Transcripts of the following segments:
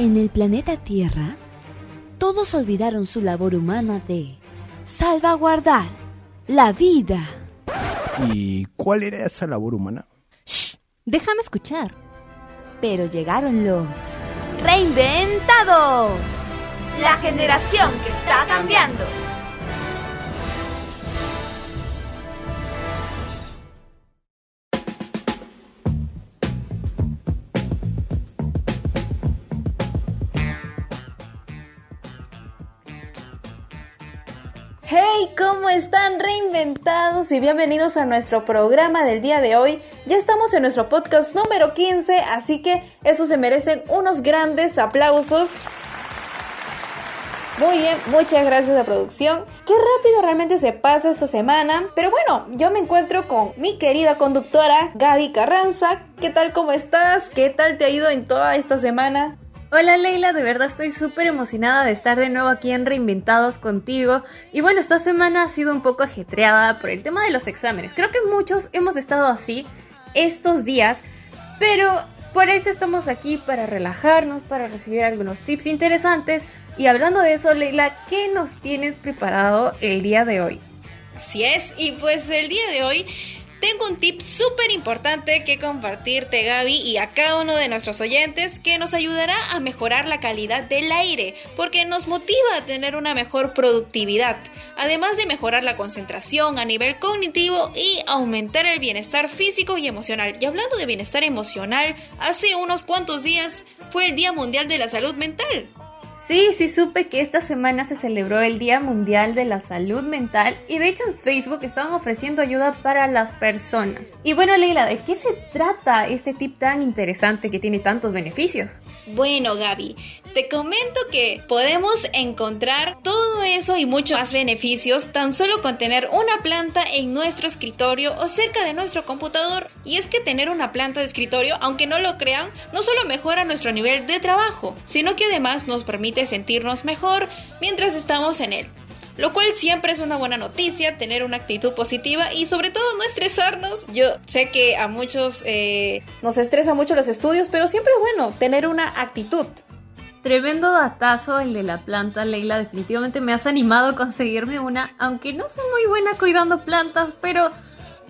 En el planeta Tierra, todos olvidaron su labor humana de salvaguardar la vida. ¿Y cuál era esa labor humana? Shh, déjame escuchar. Pero llegaron los reinventados. La generación que está cambiando. Hey, ¿cómo están reinventados? Y bienvenidos a nuestro programa del día de hoy. Ya estamos en nuestro podcast número 15, así que eso se merecen unos grandes aplausos. Muy bien, muchas gracias a producción. Qué rápido realmente se pasa esta semana. Pero bueno, yo me encuentro con mi querida conductora Gaby Carranza. ¿Qué tal, cómo estás? ¿Qué tal te ha ido en toda esta semana? Hola Leila, de verdad estoy súper emocionada de estar de nuevo aquí en Reinventados contigo. Y bueno, esta semana ha sido un poco ajetreada por el tema de los exámenes. Creo que muchos hemos estado así estos días, pero por eso estamos aquí para relajarnos, para recibir algunos tips interesantes. Y hablando de eso, Leila, ¿qué nos tienes preparado el día de hoy? Así es, y pues el día de hoy tengo un tip súper importante que compartirte Gaby y a cada uno de nuestros oyentes que nos ayudará a mejorar la calidad del aire porque nos motiva a tener una mejor productividad, además de mejorar la concentración a nivel cognitivo y aumentar el bienestar físico y emocional. Y hablando de bienestar emocional, hace unos cuantos días fue el Día Mundial de la Salud Mental. Sí, sí supe que esta semana se celebró el Día Mundial de la Salud Mental y de hecho en Facebook estaban ofreciendo ayuda para las personas. Y bueno, Leila, ¿de qué se trata este tip tan interesante que tiene tantos beneficios? Bueno, Gaby, te comento que podemos encontrar todo eso y mucho más beneficios tan solo con tener una planta en nuestro escritorio o cerca de nuestro computador. Y es que tener una planta de escritorio, aunque no lo crean, no solo mejora nuestro nivel de trabajo, sino que además nos permite sentirnos mejor mientras estamos en él. Lo cual siempre es una buena noticia, tener una actitud positiva y sobre todo no estresarnos. Yo sé que a muchos eh, nos estresa mucho los estudios, pero siempre es bueno tener una actitud. Tremendo datazo el de la planta, Leila. Definitivamente me has animado a conseguirme una, aunque no soy muy buena cuidando plantas, pero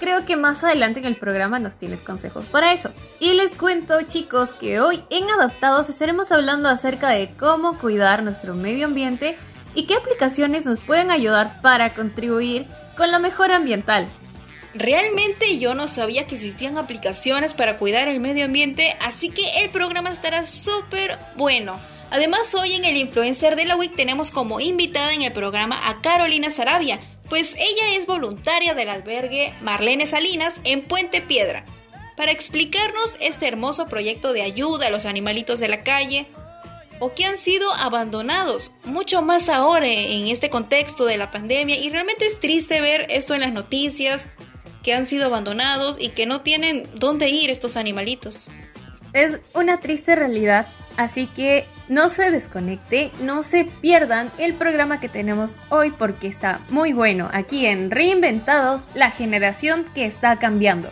creo que más adelante en el programa nos tienes consejos para eso. Y les cuento chicos que hoy en Adaptados estaremos hablando acerca de cómo cuidar nuestro medio ambiente y qué aplicaciones nos pueden ayudar para contribuir con la mejora ambiental. Realmente yo no sabía que existían aplicaciones para cuidar el medio ambiente, así que el programa estará súper bueno. Además, hoy en el Influencer de la Week tenemos como invitada en el programa a Carolina Sarabia, pues ella es voluntaria del albergue Marlene Salinas en Puente Piedra, para explicarnos este hermoso proyecto de ayuda a los animalitos de la calle o que han sido abandonados, mucho más ahora en este contexto de la pandemia y realmente es triste ver esto en las noticias, que han sido abandonados y que no tienen dónde ir estos animalitos. Es una triste realidad, así que no se desconecte, no se pierdan el programa que tenemos hoy porque está muy bueno aquí en Reinventados, la generación que está cambiando.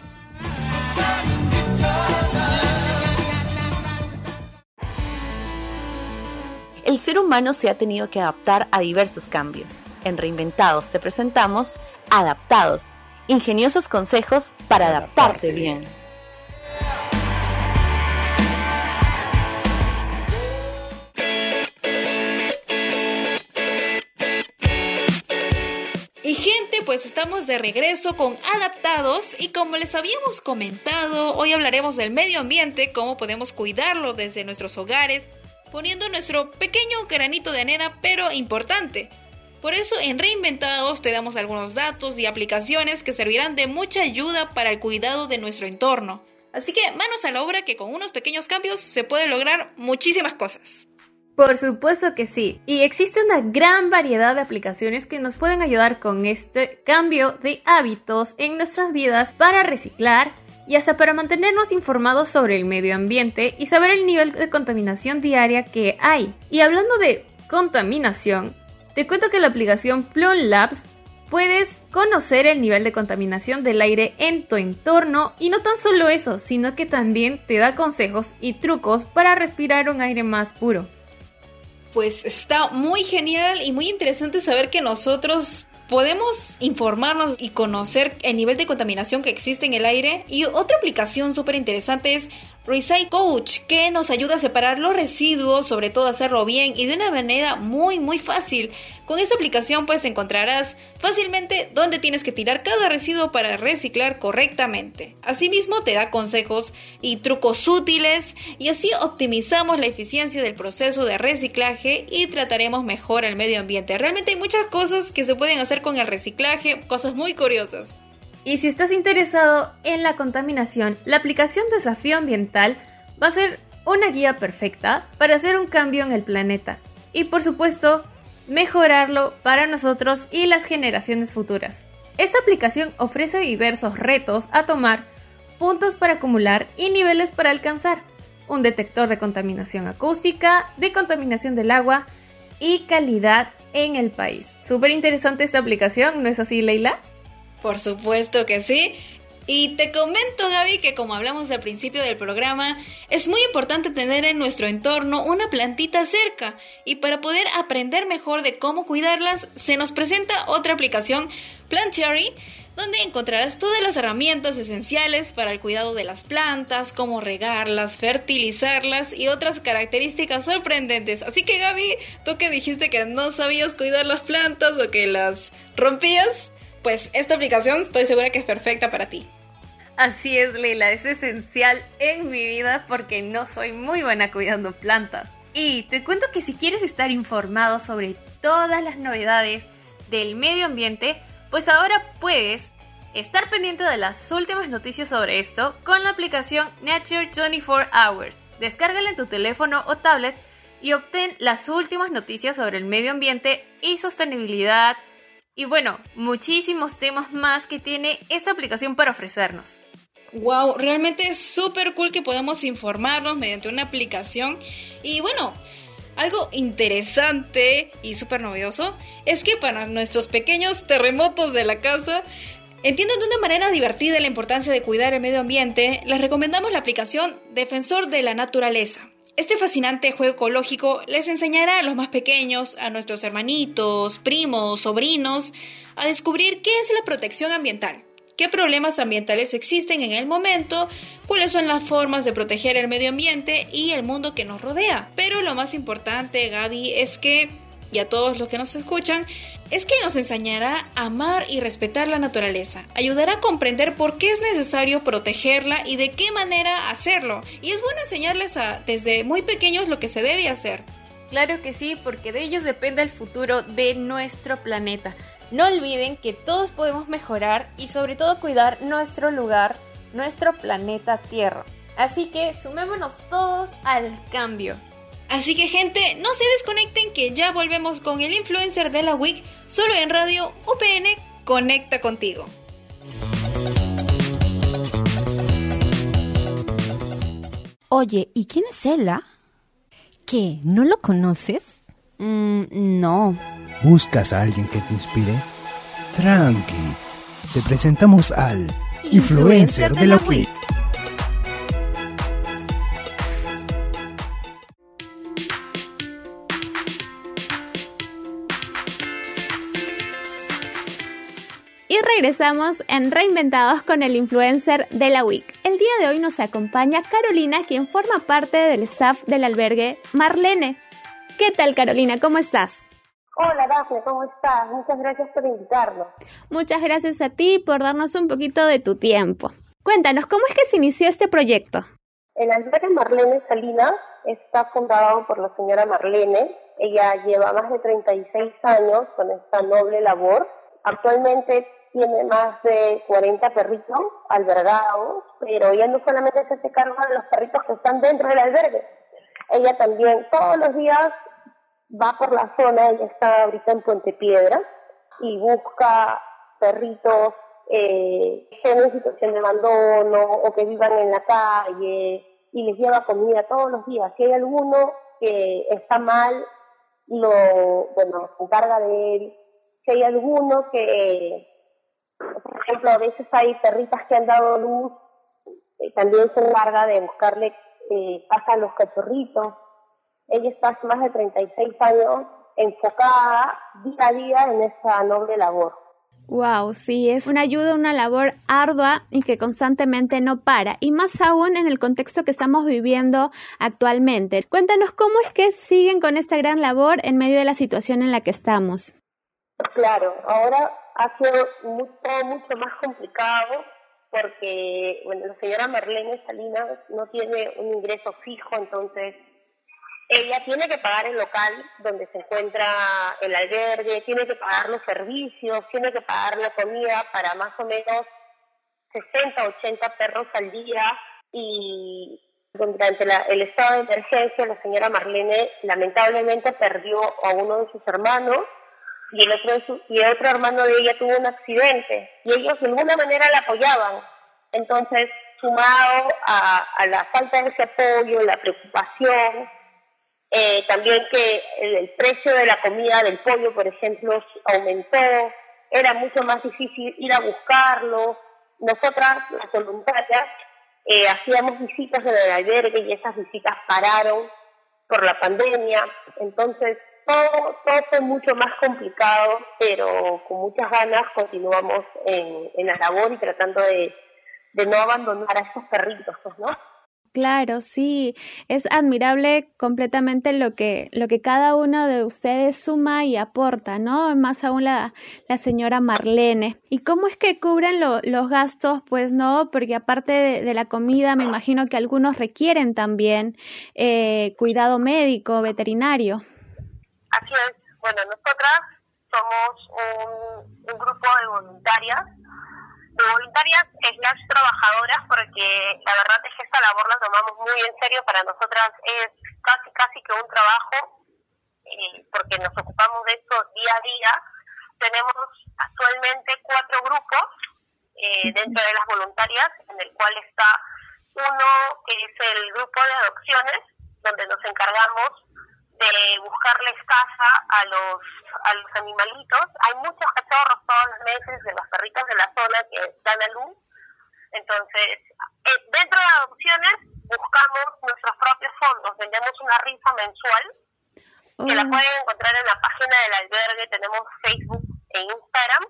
El ser humano se ha tenido que adaptar a diversos cambios. En Reinventados te presentamos Adaptados, ingeniosos consejos para adaptarte bien. Pues estamos de regreso con Adaptados y como les habíamos comentado, hoy hablaremos del medio ambiente, cómo podemos cuidarlo desde nuestros hogares, poniendo nuestro pequeño granito de arena, pero importante. Por eso en Reinventados te damos algunos datos y aplicaciones que servirán de mucha ayuda para el cuidado de nuestro entorno. Así que manos a la obra que con unos pequeños cambios se pueden lograr muchísimas cosas. Por supuesto que sí, y existe una gran variedad de aplicaciones que nos pueden ayudar con este cambio de hábitos en nuestras vidas para reciclar y hasta para mantenernos informados sobre el medio ambiente y saber el nivel de contaminación diaria que hay. Y hablando de contaminación, te cuento que la aplicación Plum Labs puedes conocer el nivel de contaminación del aire en tu entorno y no tan solo eso, sino que también te da consejos y trucos para respirar un aire más puro. Pues está muy genial y muy interesante saber que nosotros podemos informarnos y conocer el nivel de contaminación que existe en el aire. Y otra aplicación súper interesante es Recycle Coach, que nos ayuda a separar los residuos, sobre todo hacerlo bien y de una manera muy muy fácil. Con esta aplicación pues encontrarás fácilmente dónde tienes que tirar cada residuo para reciclar correctamente. Asimismo te da consejos y trucos útiles y así optimizamos la eficiencia del proceso de reciclaje y trataremos mejor el medio ambiente. Realmente hay muchas cosas que se pueden hacer con el reciclaje, cosas muy curiosas. Y si estás interesado en la contaminación, la aplicación Desafío Ambiental va a ser una guía perfecta para hacer un cambio en el planeta y por supuesto mejorarlo para nosotros y las generaciones futuras. Esta aplicación ofrece diversos retos a tomar, puntos para acumular y niveles para alcanzar, un detector de contaminación acústica, de contaminación del agua y calidad en el país. Súper interesante esta aplicación, ¿no es así, Leila? Por supuesto que sí. Y te comento, Gaby, que como hablamos al principio del programa, es muy importante tener en nuestro entorno una plantita cerca. Y para poder aprender mejor de cómo cuidarlas, se nos presenta otra aplicación, Plantiary, donde encontrarás todas las herramientas esenciales para el cuidado de las plantas, cómo regarlas, fertilizarlas y otras características sorprendentes. Así que Gaby, tú que dijiste que no sabías cuidar las plantas o que las rompías, pues esta aplicación estoy segura que es perfecta para ti. Así es, Leila, es esencial en mi vida porque no soy muy buena cuidando plantas. Y te cuento que si quieres estar informado sobre todas las novedades del medio ambiente, pues ahora puedes estar pendiente de las últimas noticias sobre esto con la aplicación Nature 24 Hours. Descárgala en tu teléfono o tablet y obtén las últimas noticias sobre el medio ambiente y sostenibilidad, y bueno, muchísimos temas más que tiene esta aplicación para ofrecernos. Wow, realmente es súper cool que podamos informarnos mediante una aplicación. Y bueno, algo interesante y súper novedoso es que para nuestros pequeños terremotos de la casa, entiendan de una manera divertida la importancia de cuidar el medio ambiente, les recomendamos la aplicación Defensor de la Naturaleza. Este fascinante juego ecológico les enseñará a los más pequeños, a nuestros hermanitos, primos, sobrinos, a descubrir qué es la protección ambiental, qué problemas ambientales existen en el momento, cuáles son las formas de proteger el medio ambiente y el mundo que nos rodea. Pero lo más importante, Gaby, es que y a todos los que nos escuchan, es que nos enseñará a amar y respetar la naturaleza, ayudará a comprender por qué es necesario protegerla y de qué manera hacerlo. Y es bueno enseñarles a, desde muy pequeños lo que se debe hacer. Claro que sí, porque de ellos depende el futuro de nuestro planeta. No olviden que todos podemos mejorar y sobre todo cuidar nuestro lugar, nuestro planeta Tierra. Así que sumémonos todos al cambio. Así que gente, no se desconecten que ya volvemos con el influencer de la week solo en Radio UPN Conecta contigo. Oye, ¿y quién es Ella? ¿Qué? ¿No lo conoces? Mm, no. ¿Buscas a alguien que te inspire? Tranqui. Te presentamos al influencer, de la week. Regresamos en Reinventados con el influencer de la week. El día de hoy nos acompaña Carolina, quien forma parte del staff del albergue Marlene. ¿Qué tal Carolina? ¿Cómo estás? Hola Dafne, ¿cómo estás? Muchas gracias por invitarnos. Muchas gracias a ti por darnos un poquito de tu tiempo. Cuéntanos, ¿cómo es que se inició este proyecto? El albergue Marlene Salinas está fundado por la señora Marlene. Ella lleva más de 36 años con esta noble labor. Actualmente tiene más de 40 perritos albergados, pero ella no solamente se hace cargo de los perritos que están dentro del albergue, ella también todos los días va por la zona, ella está ahorita en Puente Piedra, y busca perritos eh, que estén en situación de abandono o que vivan en la calle y les lleva comida todos los días. Si hay alguno que está mal, lo, bueno, se encarga de él Si hay alguno que, por ejemplo, a veces hay perritas que han dado luz, eh, también se encarga de buscarle eh, pasa a los cachorritos. Ella está hace más de 36 años enfocada día a día en esa noble labor. Wow, sí, es una ayuda, una labor ardua y que constantemente no para, y más aún en el contexto que estamos viviendo actualmente. Cuéntanos cómo es que siguen con esta gran labor en medio de la situación en la que estamos. Claro, ahora ha sido todo mucho más complicado porque, bueno, la señora Marlene Salinas no tiene un ingreso fijo, entonces ella tiene que pagar el local donde se encuentra el albergue, tiene que pagar los servicios, tiene que pagar la comida para más o menos 60, 80 perros al día y durante el estado de emergencia la señora Marlene lamentablemente perdió a uno de sus hermanos y el otro, y el otro hermano de ella tuvo un accidente y ellos de alguna manera la apoyaban. Entonces, sumado a, a la falta de ese apoyo, la preocupación, eh, también que el, precio de la comida del pollo, por ejemplo, aumentó, era mucho más difícil ir a buscarlo. Nosotras, las voluntarias, eh, hacíamos visitas en el albergue y esas visitas pararon por la pandemia. Entonces, todo, todo fue mucho más complicado, pero con muchas ganas continuamos en, en la labor y tratando de, de no abandonar a estos perritos, pues, ¿no? Claro, sí, es admirable completamente lo que, lo que cada uno de ustedes suma y aporta, ¿no? Más aún la, la señora Marlene. ¿Y cómo es que cubren los gastos? Pues no, porque aparte de, la comida, me imagino que algunos requieren también eh, cuidado médico, veterinario. Así es. Bueno, nosotras somos un, un grupo de voluntarias de voluntarias es las trabajadoras porque la verdad es que esta labor la tomamos muy en serio, para nosotras es casi casi que un trabajo eh, porque nos ocupamos de esto día a día. Tenemos actualmente cuatro grupos eh, dentro de las voluntarias, en el cual está uno que es el grupo de adopciones, donde nos encargamos de buscarles casa a los a los animalitos. Hay muchos cachorros todos los meses de los perritos de la zona que dan a luz. Entonces, eh, dentro de adopciones buscamos nuestros propios fondos. Vendemos una rifa mensual que la mm. pueden encontrar en la página del albergue. Tenemos Facebook e Instagram.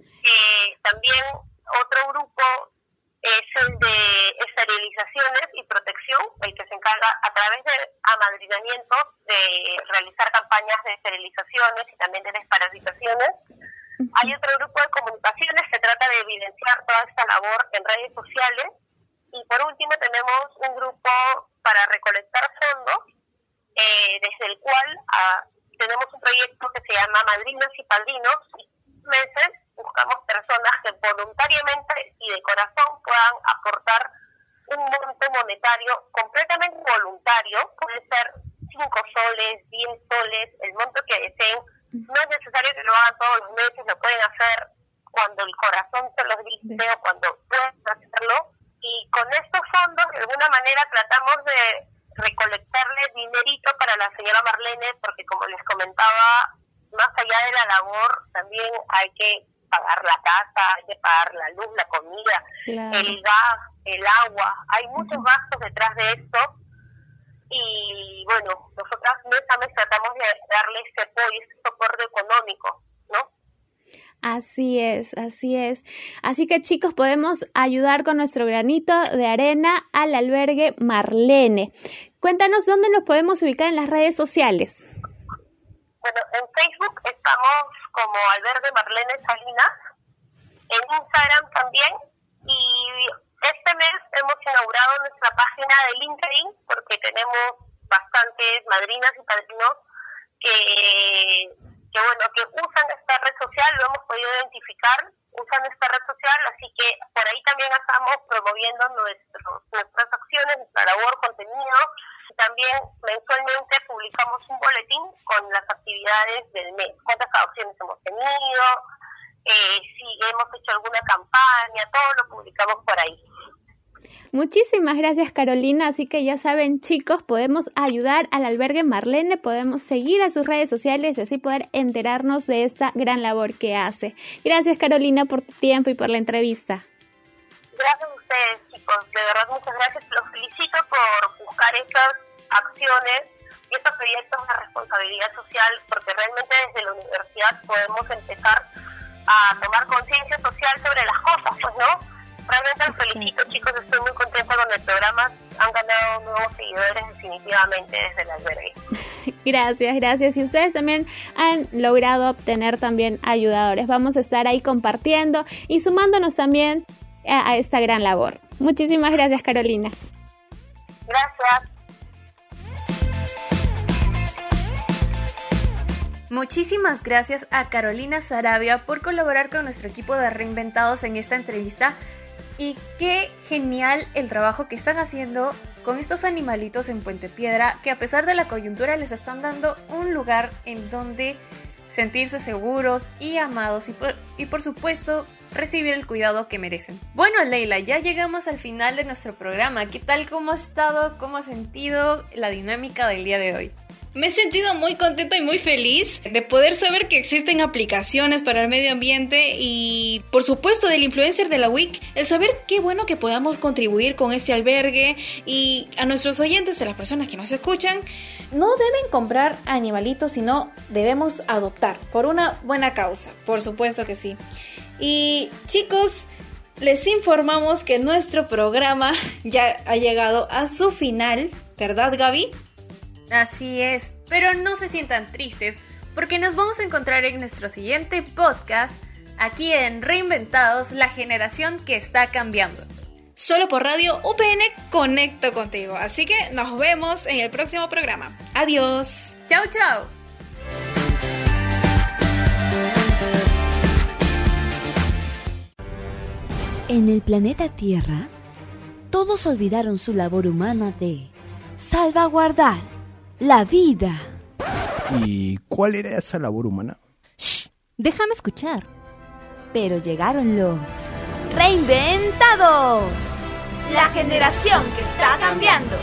Eh, también otro grupo es el de esterilizaciones y protección, el que se encarga a través de amadrinamientos de realizar campañas de esterilizaciones y también de desparasitaciones. Hay otro grupo de comunicaciones que trata de evidenciar toda esta labor en redes sociales. Y por último tenemos un grupo para recolectar fondos, eh, desde el cual ah, tenemos un proyecto que se llama Madrinas y Padrinos. Meses buscamos personas que voluntariamente y de corazón puedan aportar un monto monetario completamente voluntario, puede ser 5 soles, 10 soles, el monto que deseen. No es necesario que lo hagan todos los meses, lo pueden hacer cuando el corazón se los dice o cuando puedan hacerlo. Y con estos fondos, de alguna manera, tratamos de recolectarle dinerito para la señora Marlene, porque como les comentaba, más allá de la labor, también hay que pagar la casa, hay que pagar la luz, la comida, el gas, el agua. Hay muchos gastos detrás de esto y bueno, nosotras mes a mes tratamos de darle ese apoyo, ese soporte económico, ¿no? Así es, así es. Así que chicos, podemos ayudar con nuestro granito de arena al albergue Marlene. Cuéntanos dónde nos podemos ubicar en las redes sociales. Bueno, en Facebook como Marlene Salinas, en Instagram también, y este mes hemos inaugurado nuestra página de LinkedIn porque tenemos bastantes madrinas y padrinos que, bueno que usan esta red social, lo hemos podido identificar, usan esta red social, así que por ahí también estamos promoviendo nuestras acciones, nuestra labor, contenido también mensualmente publicamos un boletín con las actividades del mes, cuántas adopciones hemos tenido, eh, si hemos hecho alguna campaña, todo lo publicamos por ahí. Muchísimas gracias Carolina, así que ya saben chicos, podemos ayudar al albergue Marlene, podemos seguir a sus redes sociales y así poder enterarnos de esta gran labor que hace. Gracias Carolina por tu tiempo y por la entrevista. Gracias a ustedes chicos, de verdad muchas gracias, los felicito por buscar estas acciones y estos proyectos de responsabilidad social porque realmente desde la universidad podemos empezar a tomar conciencia social sobre las cosas, pues no Realmente los felicito chicos, estoy muy contenta con el programa. Han ganado nuevos seguidores definitivamente desde el albergue. Gracias, gracias. Y ustedes también han logrado obtener también ayudadores. Vamos a estar ahí compartiendo y sumándonos también a, a esta gran labor. Muchísimas gracias, Carolina. Gracias. Muchísimas gracias a Carolina Sarabia por colaborar con nuestro equipo de Reinventados en esta entrevista y qué genial el trabajo que están haciendo con estos animalitos en Puente Piedra que a pesar de la coyuntura les están dando un lugar en donde sentirse seguros y amados y por, y por supuesto recibir el cuidado que merecen. Bueno Leila, ya llegamos al final de nuestro programa. ¿Qué tal? ¿Cómo ha estado? ¿Cómo ha sentido la dinámica del día de hoy? Me he sentido muy contenta y muy feliz de poder saber que existen aplicaciones para el medio ambiente y por supuesto del influencer de la WIC, el saber qué bueno que podamos contribuir con este albergue y a nuestros oyentes, a las personas que nos escuchan, no deben comprar animalitos, sino debemos adoptar por una buena causa, por supuesto que sí. Y chicos, les informamos que nuestro programa ya ha llegado a su final, ¿verdad Gaby? Así es, pero no se sientan tristes porque nos vamos a encontrar en nuestro siguiente podcast aquí en Reinventados, la generación que está cambiando. Solo por radio UPN conecto contigo. Así que nos vemos en el próximo programa. Adiós. Chao, chao. En el planeta Tierra, todos olvidaron su labor humana de salvaguardar la vida. ¿Y cuál era esa labor humana? Shh, déjame escuchar. Pero llegaron los reinventados. La generación que está cambiando.